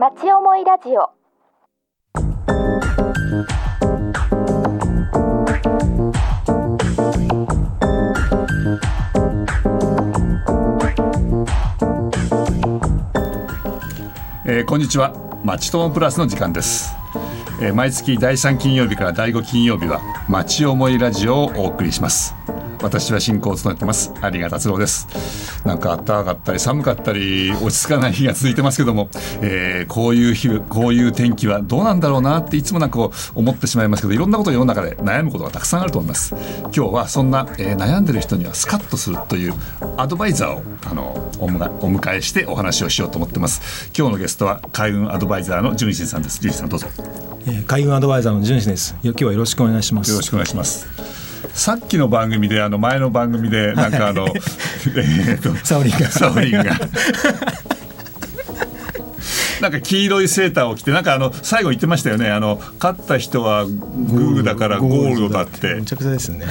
町思いラジオ。えーこんにちは。町友プラスの時間です、えー毎月第3金曜日から第5金曜日は町思いラジオをお送りします。私は進行を務めてます。有賀達郎です。なんか暖かかったり寒かったり落ち着かない日が続いてますけども、えーこういう日こういう天気はどうなんだろうなっていつもなんか思ってしまいますけどいろんなこと世の中で悩むことがたくさんあると思います。今日はそんな、えー悩んでる人にはスカッとするというアドバイザーをあのおむがお迎えしてお話をしようと思ってます。今日のゲストは海運アドバイザーの純真さんです。純真さんどうぞ。よえー海運アドバイザーの純志です。よ今日はよろしくお願いします。ろしくお願いしますさっきの番組であの前の番組でなんかあの えーとサオリンがサオリンがなんか黄色いセーターを着てなんかあの最後言ってましたよねあの勝った人はグーだからゴールドだってめちゃくちゃですね。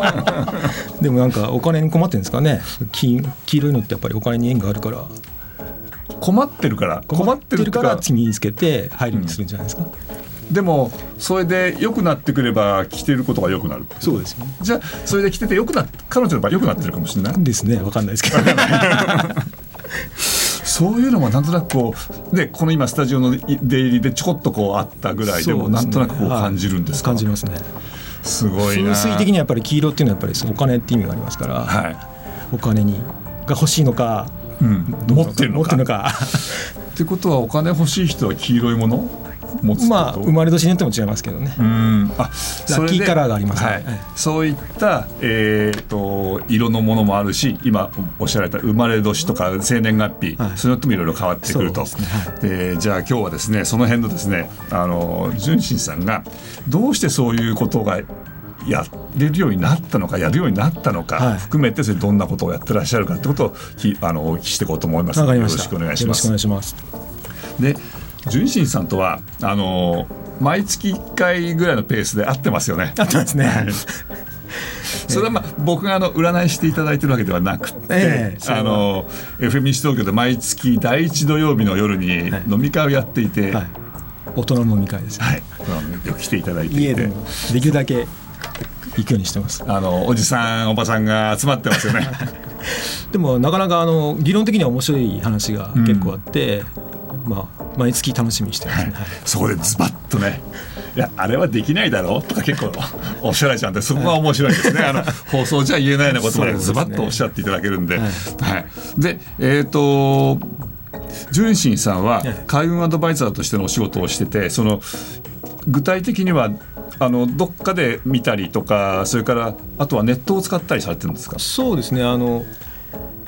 でもなんかお金に困ってるんですかね。黄黄色いのってやっぱりお金に縁があるから。困ってるから困ってるからか気につけて入るようにするんじゃないですか。でもそれで良くなってくれば着てることが良くなるそうですよね。じゃあそれで着てて良くな彼女の場合良くなってるかもしれない？ですね。わかんないですけど。そういうのもなんとなくこうでこの今スタジオの出入りでちょこっとこうあったぐらいでもなんとなくこうはい感じるんですか、感じますね。すごいな風水的にはやっぱり黄色っていうのはやっぱりお金って意味がありますから、はい、お金にが欲しいのか、うん、持ってるのか持ってるのか。ってことはお金欲しい人は黄色いもの？持つまあ生まれ年によっても違いますけどね。うん。あラッキーカラーがありますねはいはい。そういった、えー、と色のものもあるし今おっしゃられた生まれ年とか生年月日、はい。それによってもいろいろ変わってくると。ですね。はでじゃあ今日はですねその辺のですねあの純真さんがどうしてそういうことがやれるようになったのかやるようになったのか、はい。含めてそれどんなことをやってらっしゃるかってことをきあのお聞きしていこうと思います。のでよろしくお願いします。よろしくお願い。します。で純真さんとはあの毎月1回ぐらいのペースで会ってますよね。合ってますね。それはまあ僕があの占いしていただいてるわけではなくて、ええそれはあの FM 西東京で毎月第一土曜日の夜にはい飲み会をやっていて、ははいい。大人の飲み会ですね。よく来ていただいていて家できるだけ行くようにしてます。あのおじさんおばさんが集まってますよね。でもなかなかあの議論的には面白い話が結構あって、まあ毎月楽しみにしてますね。はい。そこでズバッとね「いやあれはできないだろ?」とか結構おっしゃられちゃうんでそこが面白いですね。あの放送じゃ言えないようなことまでズバッとおっしゃっていただけるんで。はい。はい、でえっ、と純真さんははい。海運アドバイザーとしてのお仕事をしててその具体的にはあのどっかで見たりとかそれからあとはネットを使ったりされてるんですか？そうですね。あの、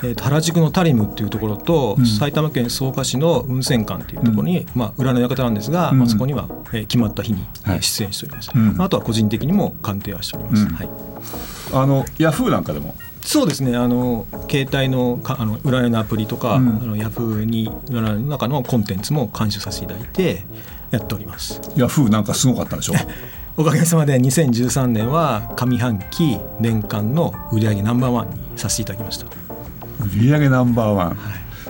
えーと原宿のタリムっていうところと、うん。埼玉県草加市の雲泉館っていうところに、まあ、占い館なんですが、うん。まあ、そこには、えー決まった日に、えーはい。出演しております、うん。あとは個人的にも鑑定はしております、うん。はい、あのヤフーなんかでも？そうですね。あの携帯のかあの占いのアプリとか、うん。あのヤフーに占いの中のコンテンツも監修させていただいてやっております。ヤフーなんかすごかったんでしょ？おかげさまで2013年は上半期年間の売上ナンバーワンにさせていただきました売上ナンバーワン、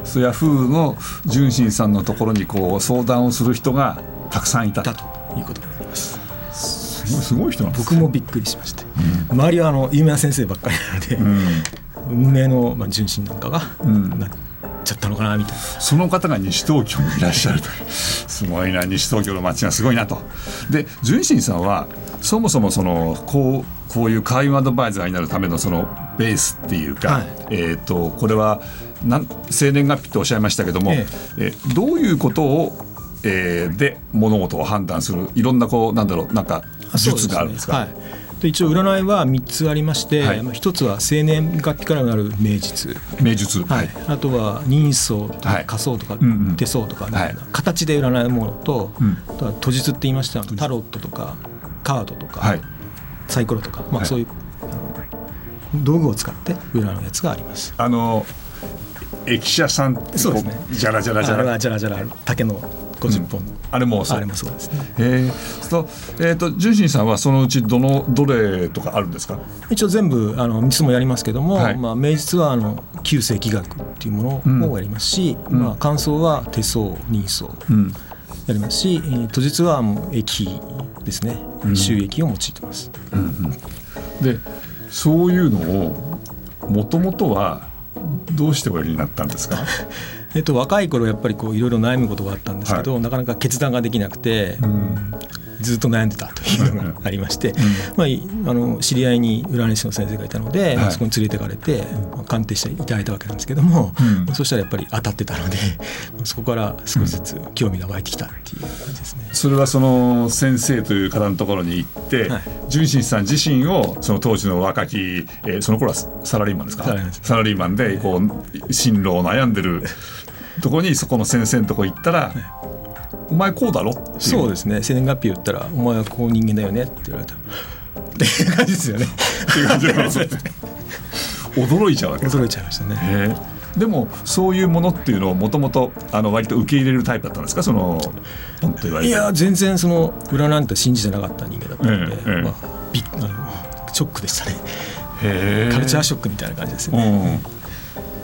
そうヤフーの純真さんのところにこう相談をする人がたくさんいた。だということになります。すごい人なんです僕もびっくりしました、周りはあの有名な先生ばっかりなので、うん、無名の、まあ、純真なんかがん。なっちゃったのかなみたいな、その方が西東京にいらっしゃると。いうすごいな西東京の街がすごいなと。で純真さんはそもそもそのこうこういう会話アドバイザーになるためのそのベースっていうか、はい。えー、とこれはなん生年月日とおっしゃいましたけども、ええ。どういうことを、えーで物事を判断するいろんなこうなんだろうなんか術があるんですか？はい、で一応占いは3つありまして、はい。まあ、1つは生年月日からなる名実、名術はい。あとは人相とはい。か仮想とか手相とかみたい。なは形で占うものと、うん。都実って言いましたタロットとかカードとか、はい。サイコロとか、まあ、はい。そういう道具を使って占うやつがあります。あの駅舎さんそうですね。じゃらじゃらじゃらじゃらじゃら竹の50本、あれもそうあれもそうですね。へえそうえっ、と純真さんはそのうちどのどれとかあるんですか？一応全部あの3つもやりますけども、はい。まあ、明治はあの旧世紀学っていうものをやりますし、まあ、感想は手相人相うん。やりますし、えー都実はもう液ですね。収益を用いてます、でそういうのをもともとはどうしておやりになったんですか？えっと、若い頃やっぱりこういろいろ悩むことがあったんですけど、なかなか決断ができなくて、ずっと悩んでたというのがありまして、まあ、いあの知り合いに占い師の先生がいたので、まあそこに連れてかれて、まあ鑑定していただいたわけなんですけども、うん。そしたらやっぱり当たってたのでそこから少しずつ興味が湧いてきたっていう感じですね。それはその先生という方のところに行って、はい。純真さん自身をその当時の若き、えーその頃はサラリーマンですか？サラリーマンでこう進路を悩んでるところにそこの先生のとこ行ったら「お前こうだろ?」そうですね。生年月日言ったら「お前はこう人間だよね」って言われた。っていう感じですよね。っていう感じなんですね。驚いちゃうわけ。驚いちゃいましたね。でもそういうものっていうのをもともとあの割と受け入れるタイプだったんですか？そのいや全然その占いなんて信じてなかった人間だったので、ええええ。まあ、びっあのショックでしたね。カルチャーショックみたいな感じですよね、うん、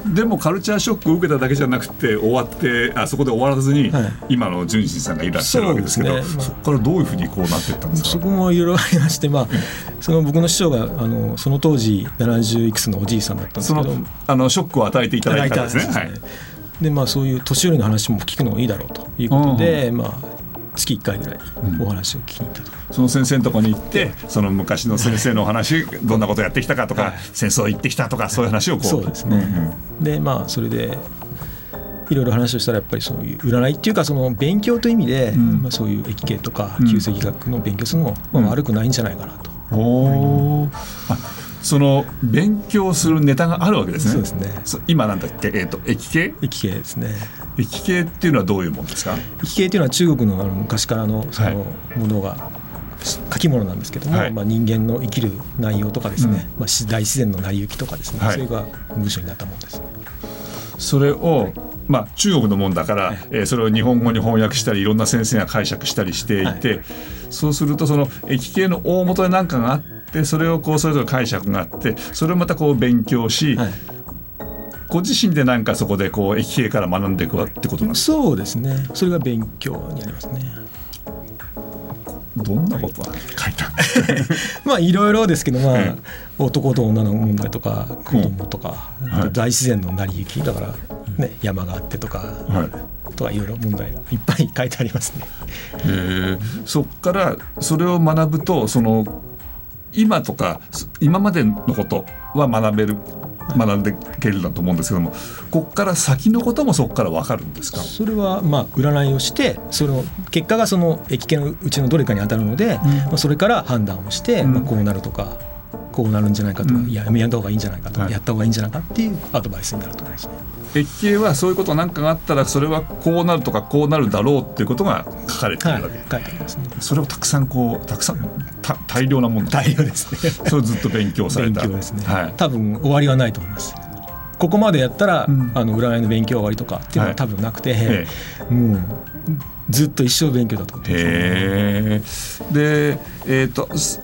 でもカルチャーショックを受けただけじゃなくて終わってあそこで終わらずに、はい。今の純真さんがいらっしゃるわけですけどね。まあこからどういうふうにこうなっていったんですそかこもいろいろありまして、まあ、その僕の師匠があのその当時70いくつのおじいさんだったんですそけど。のあのショックを与えていただいた方ですね。はい。でまあ、そういう年寄りの話も聞くのがいいだろうということで、まあ、月1回ぐらいお話を聞きに行ったと。その先生のところに行ってその昔の先生のお話 どんなことやってきたかとか、はい。戦争行ってきたとかそういう話をこう。そうですね、でまあそれでいろいろ話をしたらやっぱりそういう占いっていうかその勉強という意味で、ん。まあ、そういう易経とかうん。旧世紀学の勉強するのも、まあ、悪くないんじゃないかなと、おー。あその勉強するネタがあるわけですね。そうですね。そ今なんだっけ、えー、と易経易経ですね。易経っていうのはどういうもんですか？易経というのは中国のあの昔からのそのものが、書き物なんですけども、はい。まあ、人間の生きる内容とかですね、うん。まあ、し大自然の成り行きとかですね、はい。それが文章になったものです。ね。それを、まあ、中国のもんだから、えーそれを日本語に翻訳したりいろんな先生が解釈したりしていて、そうするとその易経の大元で何かがあってそれをこうそれぞれ解釈があってそれをまたこう勉強し、はい。ご自身で何かそこでこう易経から学んでいくってことなんですそうですね。それが勉強になりますね。どんなことが書いてある まあいろいろですけど、まあえ男と女の問題とか子供とか、はい。大自然の成り行きだから、ね、山があってとか、はい。とかいろいろ問題がいっぱい書いてありますね。え。ーそっからそれを学ぶとその今とかそ今までのことは学べる学んでいけるんだと思うんですけどもこっから先のこともそこから分かるんですか？それはまあ占いをしてその結果がその駅系のうちのどれかに当たるので、まあ、それから判断をして、うん。まあ、こうなるとかこうなるんじゃないかとか、うん。いややめた方がいいんじゃないかとか、はい。やった方がいいんじゃないかっていうアドバイスになると思います。ね。駅経はそういうことなんかがあったらそれはこうなるとかこうなるだろうっていうことが書かれていはいるわけ、、書いてありますね。それをたくさんこうたくさんた大量なもの。大量ですね。それをずっと勉強され勉た強ですね、はい、多分終わりはないと思います。ここまでやったら、うん。あの占いの勉強は終わりとかっていうのは多分なくて、えもうずっと一生勉強だと思ってます。へえ。でえっ、とす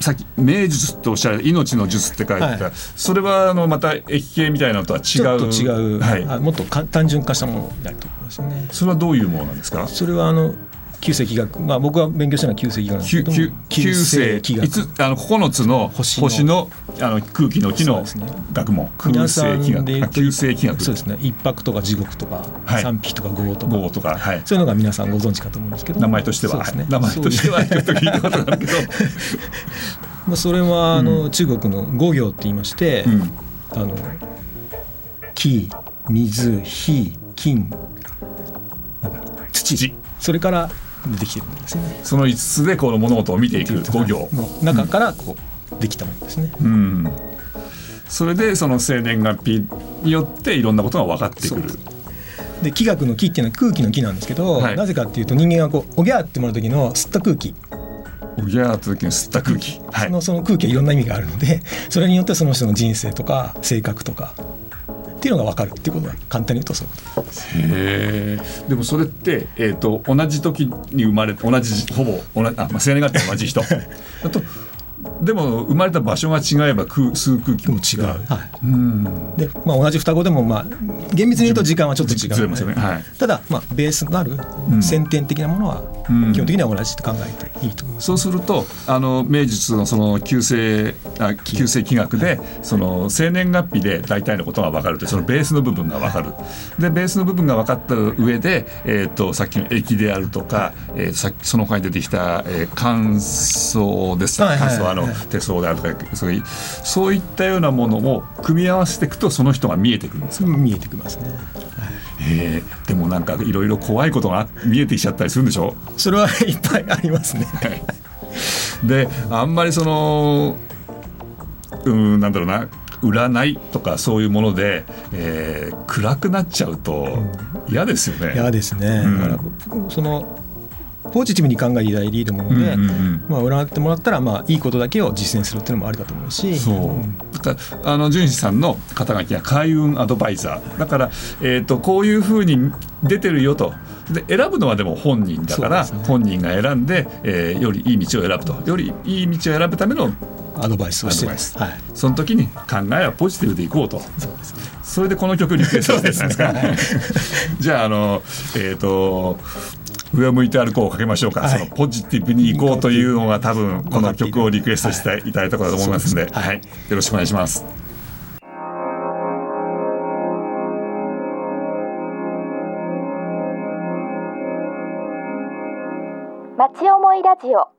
さっき「名術」っておっしゃる「命の術」って書いてた、はい。それはあのまた駅系みたいなのとは違う。ちょっと違う、はい、あもっとか単純化したものになると思いますね。それはどういうものなんですか？それはあの旧世紀学。まあ僕は勉強したのは旧世紀学なんですけど。も九九九世紀学。いつあの9つの星星ののあの空気の木のそうですね。学問。皆さん九世紀学。あで言うと九世紀学。そうですね。一泊とか地獄とか、はい。三匹とか五とか。号とか、はい、そういうのが皆さんご存知かと思うんですけど。名前としては、ねはい。名前としてはちょっと聞いたことがあるけど、まあ、それはあの、中国の五行って言いまして、うん。あの木水火金。なんか土。土。それから出てきてるんですね。その5つでこの物事を見ていく5行、の中からこうできたものですね、うん、それでその生年月日によっていろんなことが分かってくる。で気学の気っていうのは空気の気なんですけど、はい。なぜかっていうと人間がこうおぎゃーってもらう時の吸った空気、おぎゃーと時に吸った空気、はい。そのその空気はいろんな意味があるのでそれによってその人の人生とか性格とかっていうのが分かるっていうことは簡単に言うとそういうこと。です。へでもそれって、えーと、同じ時に生まれ同じほぼ同じあ、まあ、生年月日同じ人。あ とでも生まれた場所が違えば空吸う空気も違う。はい、うん。で、まあ、同じ双子でも、まあ、厳密に言うと時間はちょっと違う、ね、ね。はい、ただ、まあ、ベースがある先天的なものは基本的には同じと考えていいと思います、そうするとあの名実のその旧世あ旧世気学でその生年月日で大体のことが分かるとそのベースの部分が分かる。でベースの部分が分かった上で、えーと、さっきの液であるとか、えー、さっきその他に出てきた、えー、乾燥です、はいはい、乾燥あの手相であるとかそういそういったようなものを組み合わせていくとその人が見えてくるんですか？見えてきますね。えー、でもなんかいろいろ怖いことが見えてきちゃったりするんでしょ？それはいっぱいありますね。であんまりそのうんなんだろうな占いとかそういうもので、えー、暗くなっちゃうと嫌ですよね。嫌、うん、ですね、うん、だからそのポジティブに考えていただいていいと思うので、うんうんうん、まあ、占ってもらったら、まあ、いいことだけを実践するっていうのもありだと思うし。そう、うん、だからあの純次さんの肩書きは開運アドバイザーだから、えーと、こういうふうに出てるよと。で選ぶのはでも本人だから、ね、本人が選んで、えー、よりいい道を選ぶと。よりいい道を選ぶためのアドバイスをして。はい、その時に考えはポジティブでいこうと。そうです、ね、それでこの曲リクエストしたんですか、ね、じゃああのえっ、ー、と上向いて歩こうをかけましょうか、はい、そのポジティブに行こうというのが多分この曲をリクエストしていただいたことだと思いますので、はい、はい、よろしくお願いします。町思いラジオ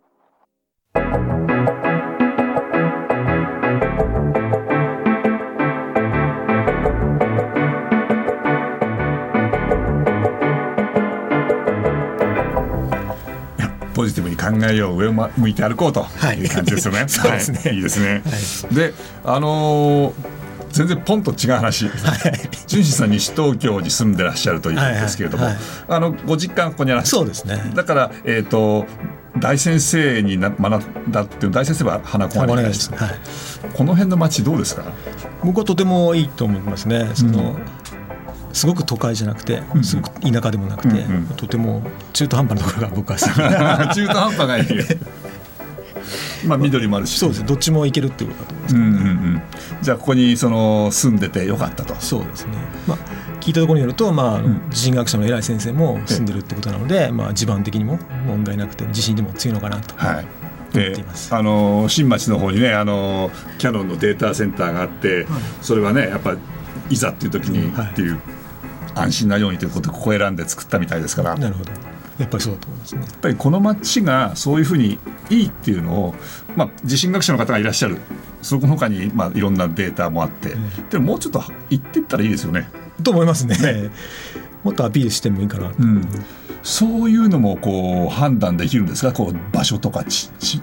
ポジティブに考えよう上を向いて歩こうという感じですよね。はい、そうですね、はい、いいですね。はい、であのー全然ポンと違う話、はい、純次さん西東京に住んでらっしゃるというんですけれども、はい。はいはい、あのご実家ここにあらそうですね。だから、えーと、大先生にな学んだっていう大先生は花子がいらっしゃる、はい、この辺の町どうですか？僕はとてもいいと思いますね。その、うんすごく都会じゃなくて、すごく田舎でもなくて、うんうん、とても中途半端なところが僕は好き中途半端がいい まあ緑もあるし、そうです。どっちも行けるってことだと思います、ね、うんうんうん、じゃあここにその住んでてよかったと。そうですね、まあ、聞いたところによると、まあ、地震学者の偉い先生も住んでるってことなので、まあ、地盤的にも問題なくて地震でも強いのかなと。はい。であの新町の方にねあのキャノンのデータセンターがあって、はい、それはねやっぱいざっていう時にっていう、安心なようにということでここ選んで作ったみたいですから。なるほどやっぱりそうだと思いますね。やっぱりこの町がそういうふうにいいっていうのを、まあ、地震学者の方がいらっしゃるそこの他に、まあ、いろんなデータもあって、うん、でももうちょっと言っていったらいいですよね。と思いますね。もっとアピールしてもいいかな、うん、そういうのもこう判断できるんですか？こう場所とか地地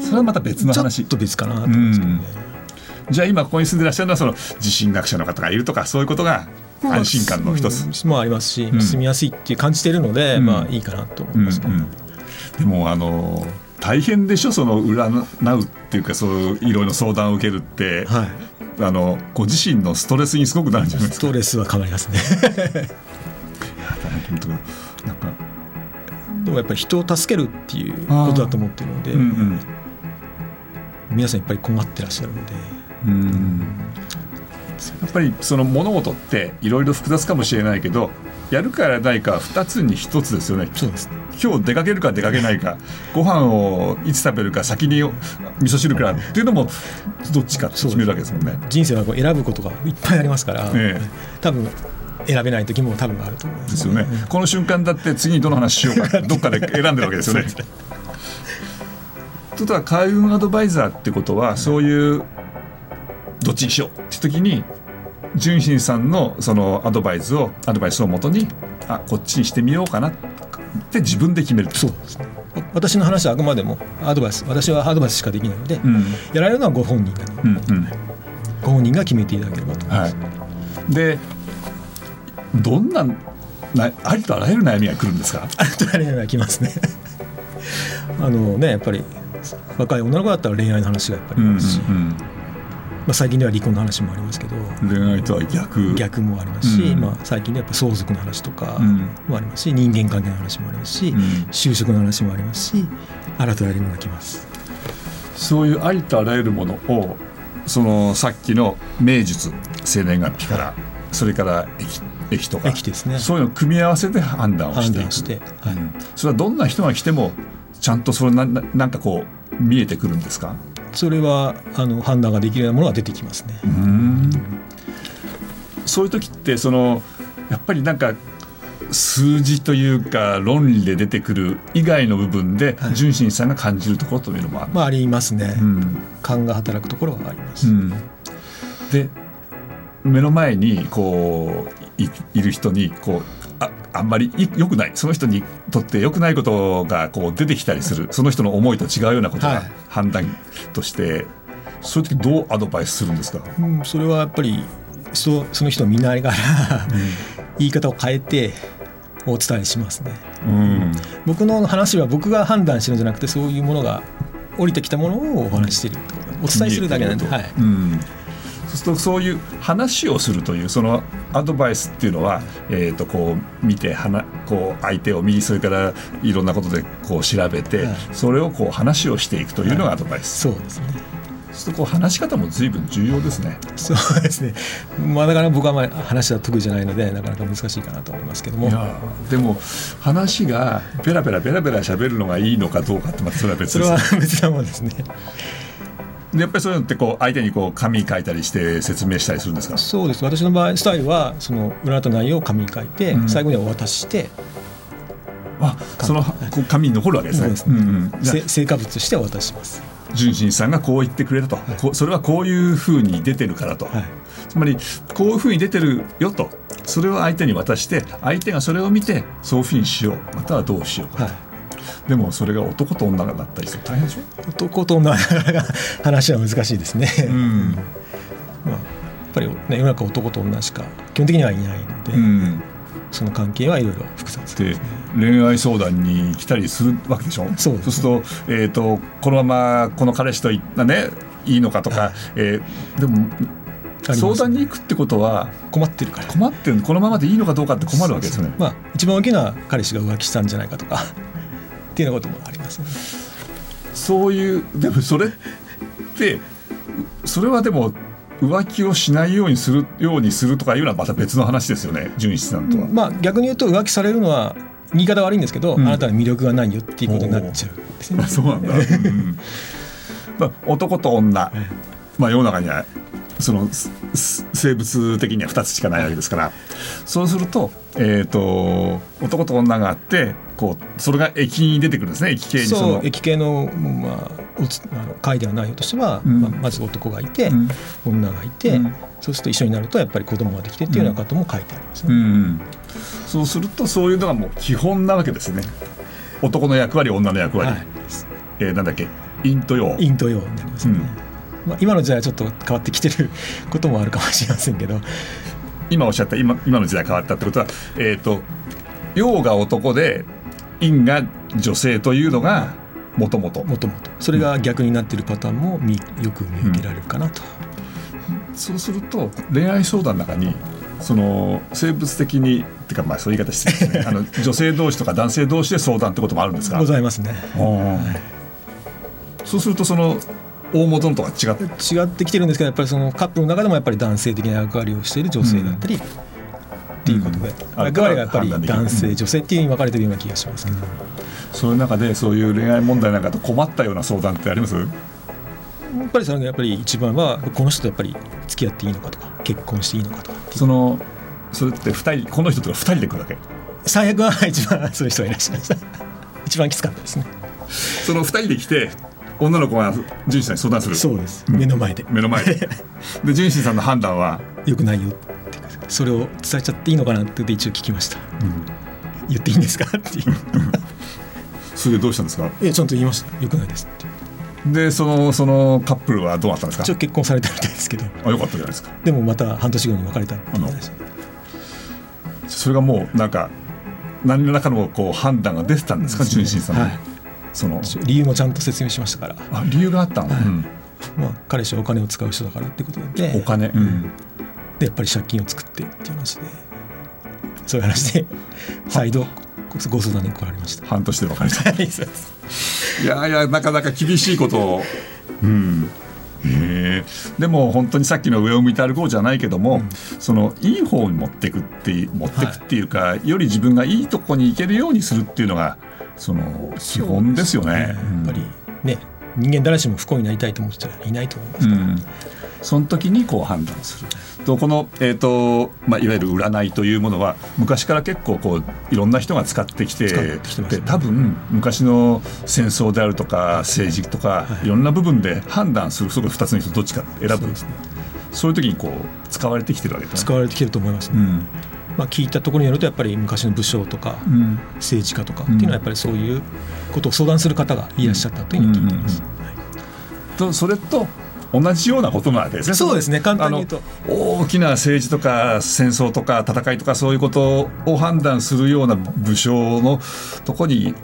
それはまた別の話。ちょっと別かなと思うんですけどね。じゃあ今ここに住んでらっしゃるのはその地震学者の方がいるとかそういうことが安心感の一つ。もありますし、うん、住みやすいって感じているので、うん、まあいいかなと思いますね。でもあの大変でしょ？その占うっていうかそういういろいろ相談を受けるって、はい、あのご自身のストレスにすごくなるんじゃないですか。ストレスは変わりますね。なんかでもやっぱり人を助けるっていうことだと思ってるので、うんうん、皆さんやっぱり困ってらっしゃるので。うんやっぱりその物事っていろいろ複雑かもしれないけどやるかやらないか2つに1つですよね。そうです。今日出かけるか出かけないかご飯をいつ食べるか先に味噌汁からっていうのもどっちか決めるわけですもんね。人生はこう選ぶことがいっぱいありますから、ええ、多分選べない時も多分あると思います、ですよね、うん、この瞬間だって次にどの話しようか どっかで選んでるわけですよね。ということは開運アドバイザーってことはそういうどっちにしよう？って時に純真さんのそのアドバイスをアドバイスをもとにあこっちにしてみようかな。って自分で決めるそう。ですね私の話はあくまでもアドバイス私はアドバイスしかできないので、うん、やられるのはご本人が、うんうん、ご本人が決めていただければと思います、はい、でどんななありとあらゆる悩みが来るんですか？ありとあらゆる悩みが来ますね。あのねやっぱり若い女の子だったら恋愛の話がやっぱりあるし、うんうんうんあ、最近では離婚の話もありますけど恋愛とは逆。逆もありますし、うん。まあ、最近ではやっぱ相続の話とかうん。もありますし人間関係の話もありますし、うん。就職の話もありますし新たなものが来ます。そういうありとあらゆるものをそのさっきの名術生年月日からそれから駅駅とか駅ですね。そういうのを組み合わせて判断をしていく。して、はい。うん。それはどんな人が来てもちゃんとそれなななんかこう見えてくるんですか？それはあの判断ができるようなものが出てきますね。うんそういう時ってそのやっぱりなんか数字というか論理で出てくる以外の部分ではい純真さんが感じるところというのもある、まあありますね。うん勘が働くところはあります。うんで目の前にこういいる人にこうああんまりい良くないその人にとって良くないことがこう出てきたりするその人の思いと違うようなことがはい。判断として、そういう時どうアドバイスするんですか、うん、それはやっぱりそその人を見ながら言い方を変えてお伝えしますね。うん。僕の話は僕が判断してるんじゃなくてそういうものが降りてきたものをお話ししてるお伝えするだけなんで、はい、うん、そうするとそういう話をするというそのアドバイスっていうのは、えー、とこう見て話こう相手を見それからいろんなことでこう調べて、はいそれをこう話をしていくというのがアドバイス、そうですね。そうこう話し方も随分重要ですね。そうですね。まあだから僕はあんまり話は得意じゃないのでなかなか難しいかなと思いますけどもい。やでも話がベラベラベラベラ喋るのがいいのかどうかってまたそれは別そですれは別なものですね。でやっぱりそういうのってこう相手にこう紙書いたりして説明したりするんですか？そうです。私の場合スタイルはその占った内容を紙に書いて、うん。最後にはお渡しして、あその紙に。残るわけですね。そうん成果物としてお渡しします。純真さんがこう言ってくれたと、こうそれはこういうふうに出てるからと、はい。つまりこういうふうに出てるよと。それを相手に渡して相手がそれを見てそういうふうにしよう。またはどうしようか、はい。でもそれが男と女がだったりすると大変でしょ、男と女が話は難しいですね。うん。まあやっぱり、ね、世の中男と女しか基本的にはいないので、うん、その関係はいろいろ複雑で恋愛相談に来たりするわけでしょ？そうですすると,、えー、とこのままこの彼氏といねいいのかとか、えーでも相談に行くってことは困ってるから。困ってるこのままでいいのかどうかって困るわけですよね。まあ一番大きな彼氏が浮気したんじゃないかとかっていうようなこともありますよね。そういうでもそれってそれはでも浮気をしないようにするようにするとかいうのはまた別の話ですよね純一さんとは。まあ逆に言うと浮気されるのは言い方悪いんですけど、うんあなたに魅力がないよっていうことになっちゃうんですねあ。そうなんだ、うんまあ、男と女、まあ、世の中にはその生物的には2つしかないわけですから。そうすると,、えー、と男と女があってこうそれが液に出てくるんですね。液系にその。液系の,、まあ、おつあの書いてある内容としては、うん。まあ、まず男がいて、うん。女がいて、うん。そうすると一緒になるとやっぱり子供ができてっていうようなことも書いてありますうね。ん、そうするとそういうのがもう基本なわけですね。男の役割女の役割、はい、えーなんだっけ？陰と陽。陰と陽になりますよね。まあ、今の時代はちょっと変わってきてる こともあるかもしれませんけど、今おっしゃった今今の時代変わったってことは、えー、と陽が男で陰が女性というのがもともともともとそれが逆になってるパターンも見よく見受けられるかなと。そうすると恋愛相談の中にその生物的にっていうかまあそういう言い方してね。あの女性同士とか男性同士で相談ってこともあるんですか？ございますね。そうするとその大元のとは違って違ってきてるんですけどやっぱりそのカップルの中でもやっぱり男性的な役割をしている女性だったり、っていうことで、うん。役割がやっぱり男性女性っていうふうに分かれてるような気がしますけど、そういう中でそういう恋愛問題なんかと困ったような相談ってあります？やっぱりそれがやっぱり一番はこの人とやっぱり付き合っていいのかとか結婚していいのかとかそのそれって二人この人とか二人で来るわけ？最悪は一番そういう人がいらっしゃいました。一番きつかったですね。その二人で来て女の子が純子さんに相談する。そうです。目の前で。目の前で。で純子さんの判断は、よくないよって。それを伝えちゃっていいのかなって一応聞きました。言っていいんですか？っていう。それでどうしたんですか？いやちゃんと言いました。よくないですって。でそのそのカップルはどうなったんですか？一応結婚されたみたいですけど。あよかったじゃないですか。でもまた半年後に別れたって話それがもうなんか何らかのこう判断が出てたんですか？純真さんの、はいその理由もちゃんと説明しましたから。あ理由があったの、はいうん。まあ、彼氏はお金を使う人だからってことで。お金、うん、でやっぱり借金を作ってっていう話で。そういう話で再度ご相談に来られました。半年で別れた。はいやいやなかなか厳しいことを、うん、でも本当にさっきの上を向いて歩こうじゃないけども、そのいい方に持っていくっていう持っていくっていうか、より自分がいいとこに行けるようにするっていうのがその基本ですよね。やっぱりね人間誰しも不幸になりたいと思う人はいないと思いますから、うん、その時にこう判断する。とこの、えーとまあ、いわゆる占いというものは昔から結構こういろんな人が使ってきててきてね。で多分昔の戦争であるとか政治とか、はい。い、ろんな部分で判断するそこ2つの人どっちか選ぶ。そうですね。そういう時にこう使われてきてるわけですね。使われてきてると思いますね、うん。まあ、聞いたところによるとやっぱり昔の武将とかうん。政治家とかっていうのはやっぱりそういうことを相談する方がいらっしゃったというふうに聞いています、うんうん。はい。とそれと同じようなことなわけですね。そうですね簡単に言うと。大きな政治とか戦争とか戦いとかそういうことを判断するような武将のとこに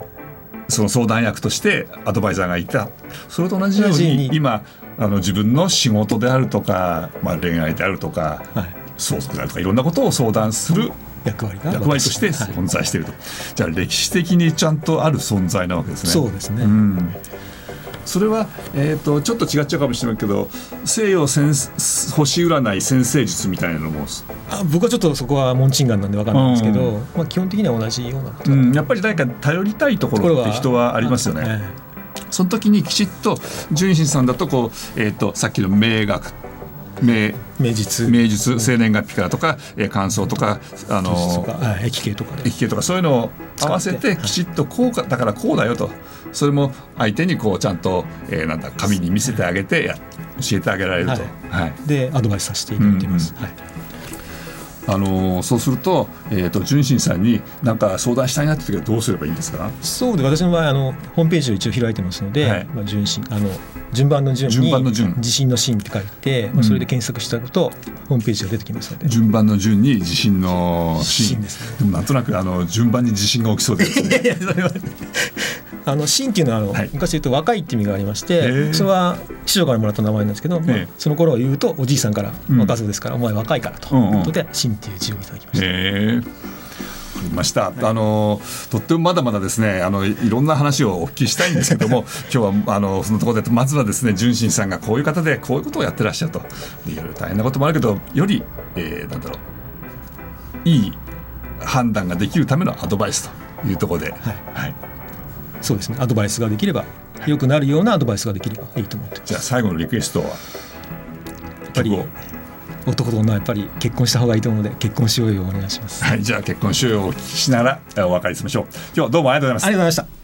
その相談役としてアドバイザーがいた。それと同じようにに。今あの自分の仕事であるとか、まあ、恋愛であるとかはい、相続であるとかいろんなことを相談する役割が役割としてはい。存在していると、じゃあ歴史的にちゃんとある存在なわけですね。そうですね、うん、それは、えー、とちょっと違っちゃうかもしれないけど西洋先星占い先生術みたいなのも、あ僕はちょっとそこはモンチンガンなんで分かんないんですけど、うまあ、基本的には同じようなことだうん、やっぱり誰か頼りたいところって人はありますよね。えその時にきちっと純真さんだとこう、えー、とさっきの名学名え名実。名術生年月日からとか、えー感想とかあとのか、はい駅形とかで駅形とかそういうのを合わせてきちっとこうかだからこうだよと。それも相手にこうちゃんと、えーなんだ紙に見せてあげてや教えてあげられると、はい。はい。でアドバイスさせていただいています、はい、あのーそうすると,、えー、と純真さんに何か相談したいなって時はどうすればいいんですか？そうで私の場合あのホームページを一応開いてますので、はい。まあ、順心あの順番の順に順番の順。地震の震って書いて、まあ、それで検索していくと、ホームページが出てきますので、順番の順に地震の地震震ですね。でもなんとなくあの順番に地震が起きそうですね。いやそれはあの震っていうのはあの、はい。昔言うと若いって意味がありましへてえそれは師匠からもらった名前なんですけど、まあええその頃を言うとおじいさんからうん。若造ですから、お前若いからと。いうことで震っていう字をいただきました。ました、あのとってもまだまだですねあのいいろんな話をお聞きしたいんですけども 今日はあのそのところでまずはですね純真さんがこういう方でこういうことをやってらっしゃるといろいろ大変なこともあるけどより、えーなんだろういい判断ができるためのアドバイスというところで、はい。はい、そうですね。アドバイスができれば良くなるようなアドバイスができればいいと思ってじゃあ最後のリクエストは？やっぱり男と女はやっぱり結婚した方がいいと思うので結婚しようよお願いします。はい、じゃあ結婚しようをお聞きしながらえお別れしましょう。今日はどうもありがとうございます。ありがとうございました。